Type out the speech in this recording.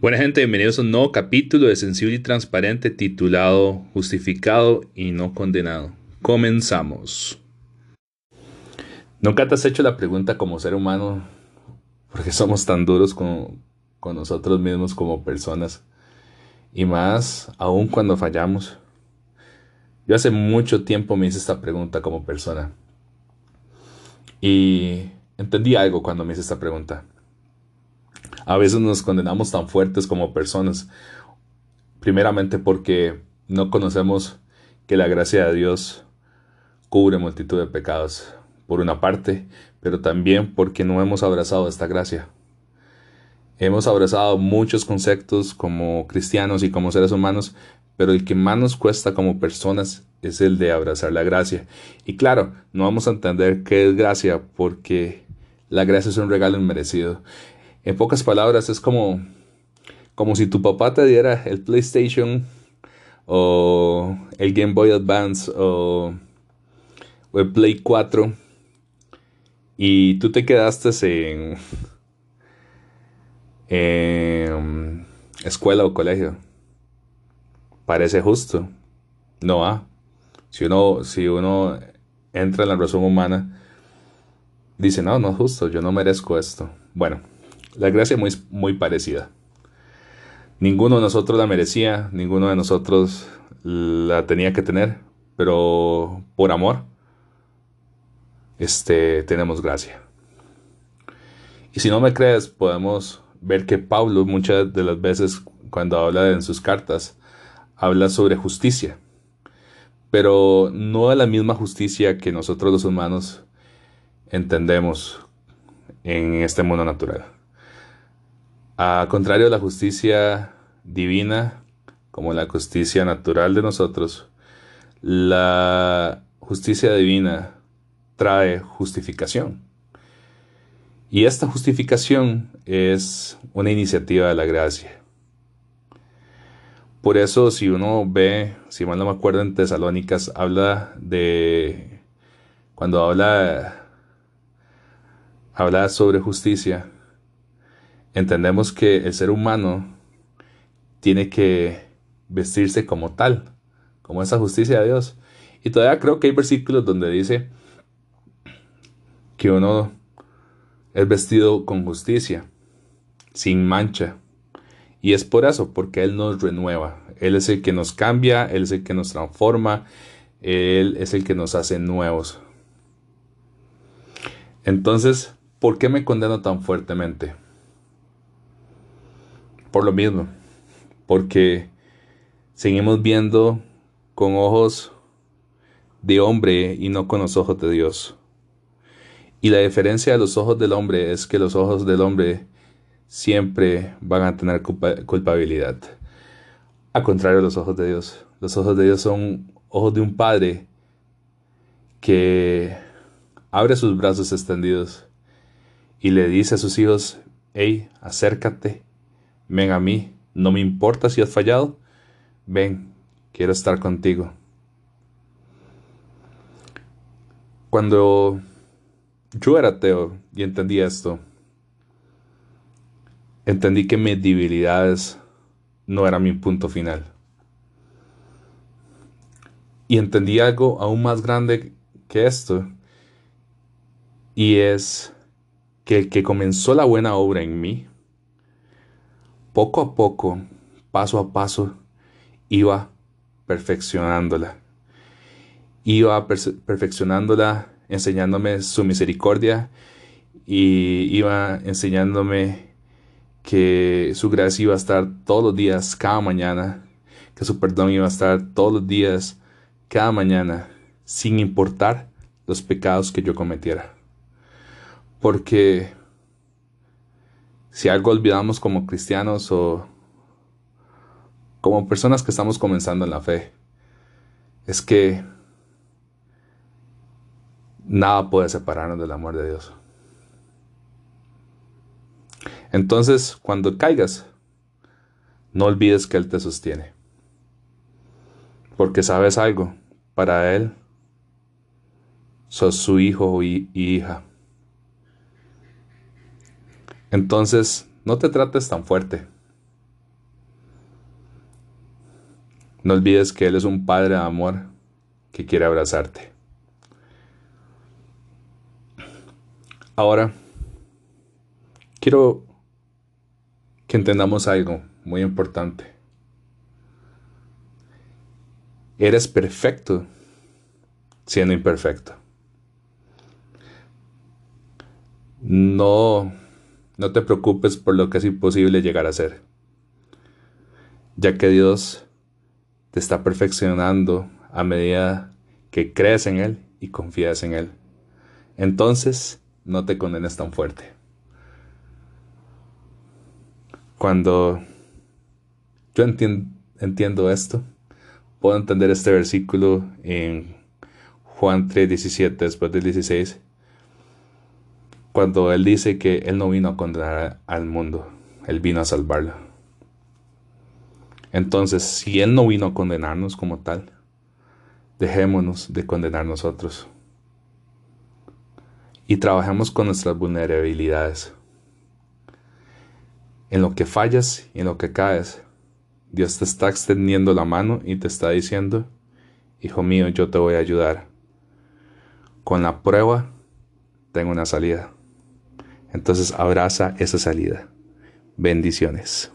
Buena gente, bienvenidos a un nuevo capítulo de Sensible y Transparente titulado Justificado y no condenado. Comenzamos. ¿Nunca te has hecho la pregunta como ser humano por qué somos tan duros con, con nosotros mismos como personas? Y más aún cuando fallamos. Yo hace mucho tiempo me hice esta pregunta como persona. Y entendí algo cuando me hice esta pregunta. A veces nos condenamos tan fuertes como personas, primeramente porque no conocemos que la gracia de Dios cubre multitud de pecados, por una parte, pero también porque no hemos abrazado esta gracia. Hemos abrazado muchos conceptos como cristianos y como seres humanos, pero el que más nos cuesta como personas es el de abrazar la gracia. Y claro, no vamos a entender qué es gracia porque la gracia es un regalo inmerecido. En pocas palabras, es como, como si tu papá te diera el PlayStation o el Game Boy Advance o, el Play 4 y tú te quedaste en, en escuela o colegio. Parece justo. No va. Si uno, si uno entra en la razón humana, dice, no, no es justo, yo no merezco esto. Bueno, la gracia muy, muy parecida. Ninguno de nosotros la merecía, ninguno de nosotros la tenía que tener, pero por amor, este, tenemos gracia. Y si no me crees, podemos ver que Pablo muchas de las veces cuando habla en sus cartas, habla sobre justicia, pero no de la misma justicia que nosotros los humanos entendemos en este mundo natural. A contrario de la justicia divina, como la justicia natural de nosotros, la justicia divina trae justificación. Y esta justificación es una iniciativa de la gracia. Por eso si uno ve, si mal no me acuerdo en Tesalónicas, habla de, cuando habla, habla sobre justicia, entendemos que el ser humano tiene que vestirse como tal, como esa justicia de Dios. Y todavía creo que hay versículos donde dice que uno es vestido con justicia, sin mancha. Y es por eso, porque Él nos renueva. Él es el que nos cambia, Él es el que nos transforma, Él es el que nos hace nuevos. Entonces, ¿por qué me condeno tan fuertemente? por lo mismo, porque seguimos viendo con ojos de hombre y no con los ojos de Dios. Y la diferencia de los ojos del hombre es que los ojos del hombre siempre van a tener culpabilidad. A contrario de los ojos de Dios. Los ojos de Dios son ojos de un padre que abre sus brazos extendidos y le dice a sus hijos, hey, acércate Ven a mí, no me importa si has fallado. Ven, quiero estar contigo. Cuando yo era ateo y entendí esto, entendí que mis debilidades no eran mi punto final. Y entendí algo aún más grande que esto, y es que el que comenzó la buena obra en mí, poco a poco, paso a paso, iba perfeccionándola. Iba perfeccionándola, enseñándome su misericordia y iba enseñándome que su gracia iba a estar todos los días, cada mañana, que su perdón iba a estar todos los días, cada mañana, sin importar los pecados que yo cometiera. Porque si algo olvidamos como cristianos o como personas que estamos comenzando en la fe, es que nada puede separarnos del amor de Dios. Entonces, cuando caigas, no olvides que Él te sostiene. Porque sabes algo, para Él sos su hijo y hija. Entonces, no te trates tan fuerte. No olvides que Él es un Padre de amor que quiere abrazarte. Ahora, quiero que entendamos algo muy importante. Eres perfecto siendo imperfecto. No, no te preocupes por lo que es imposible llegar a ser, ya que Dios te está perfeccionando a medida que crees en Él y confías en Él. Entonces, no te condenes tan fuerte. Cuando yo entiendo, esto, puedo entender este versículo en Juan 3, 17, después del 16, cuando Él dice que Él no vino a condenar al mundo, Él vino a salvarlo. Entonces, si Él no vino a condenarnos como tal, dejémonos de condenar nosotros. Y trabajemos con nuestras vulnerabilidades. En lo que fallas y en lo que caes, Dios te está extendiendo la mano y te está diciendo, Hijo mío, yo te voy a ayudar. Con la prueba tengo una salida. Entonces abraza esa salida. Bendiciones.